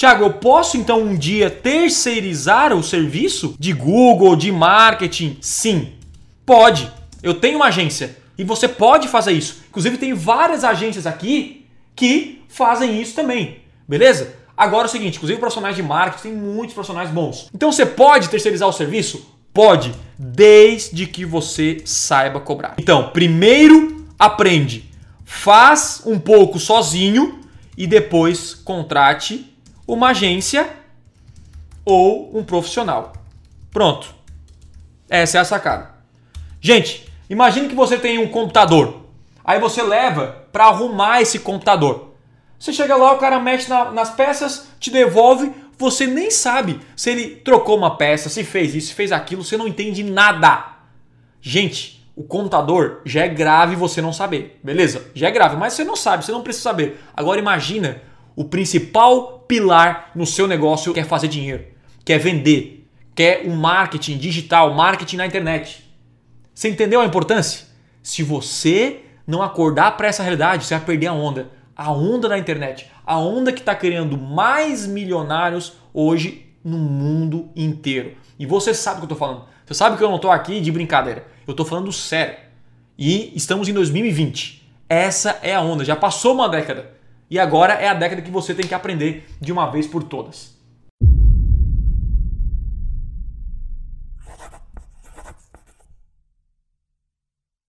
Tiago, eu posso então um dia terceirizar o serviço de Google, de marketing? Sim, pode. Eu tenho uma agência e você pode fazer isso. Inclusive, tem várias agências aqui que fazem isso também. Beleza? Agora é o seguinte, inclusive profissionais de marketing, tem muitos profissionais bons. Então você pode terceirizar o serviço? Pode, desde que você saiba cobrar. Então, primeiro aprende, faz um pouco sozinho e depois contrate uma agência ou um profissional. Pronto. Essa é a sacada. Gente, imagine que você tem um computador. Aí você leva para arrumar esse computador. Você chega lá, o cara mexe na, nas peças, te devolve, você nem sabe se ele trocou uma peça, se fez isso, se fez aquilo, você não entende nada. Gente, o computador já é grave você não saber, beleza? Já é grave, mas você não sabe, você não precisa saber. Agora imagina o principal pilar no seu negócio quer fazer dinheiro, quer vender, quer o um marketing digital, marketing na internet. Você entendeu a importância? Se você não acordar para essa realidade, você vai perder a onda. A onda da internet, a onda que está criando mais milionários hoje no mundo inteiro. E você sabe o que eu estou falando. Você sabe que eu não estou aqui de brincadeira. Eu estou falando sério. E estamos em 2020. Essa é a onda. Já passou uma década. E agora é a década que você tem que aprender de uma vez por todas.